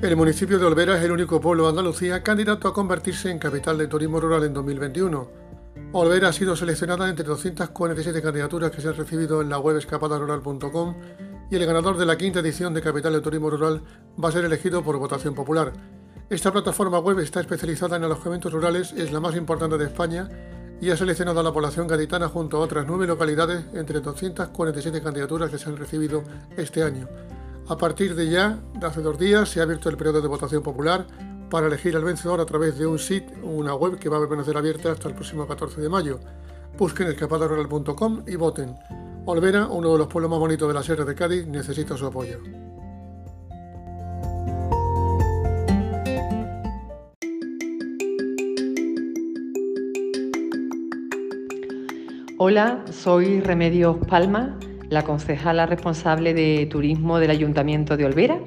El municipio de Olvera es el único pueblo de Andalucía candidato a convertirse en capital de turismo rural en 2021. Olvera ha sido seleccionada entre 247 candidaturas que se han recibido en la web escapadarural.com y el ganador de la quinta edición de Capital de Turismo Rural va a ser elegido por votación popular. Esta plataforma web está especializada en alojamientos rurales, es la más importante de España y ha seleccionado a la población gaditana junto a otras nueve localidades entre 247 candidaturas que se han recibido este año. A partir de ya, de hace dos días, se ha abierto el periodo de votación popular para elegir al vencedor a través de un sitio, una web que va a permanecer abierta hasta el próximo 14 de mayo. Busquen escapadarural.com y voten. Olvera, uno de los pueblos más bonitos de la Sierra de Cádiz, necesita su apoyo. Hola, soy Remedios Palma la concejala responsable de turismo del Ayuntamiento de Olvera.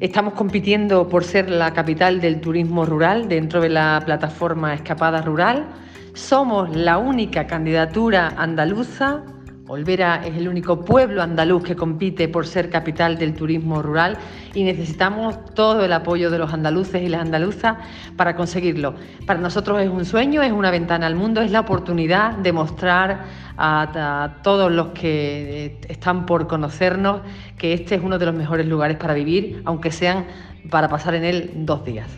Estamos compitiendo por ser la capital del turismo rural dentro de la plataforma Escapada Rural. Somos la única candidatura andaluza Olvera es el único pueblo andaluz que compite por ser capital del turismo rural y necesitamos todo el apoyo de los andaluces y las andaluzas para conseguirlo. Para nosotros es un sueño, es una ventana al mundo, es la oportunidad de mostrar a, a todos los que están por conocernos que este es uno de los mejores lugares para vivir, aunque sean para pasar en él dos días.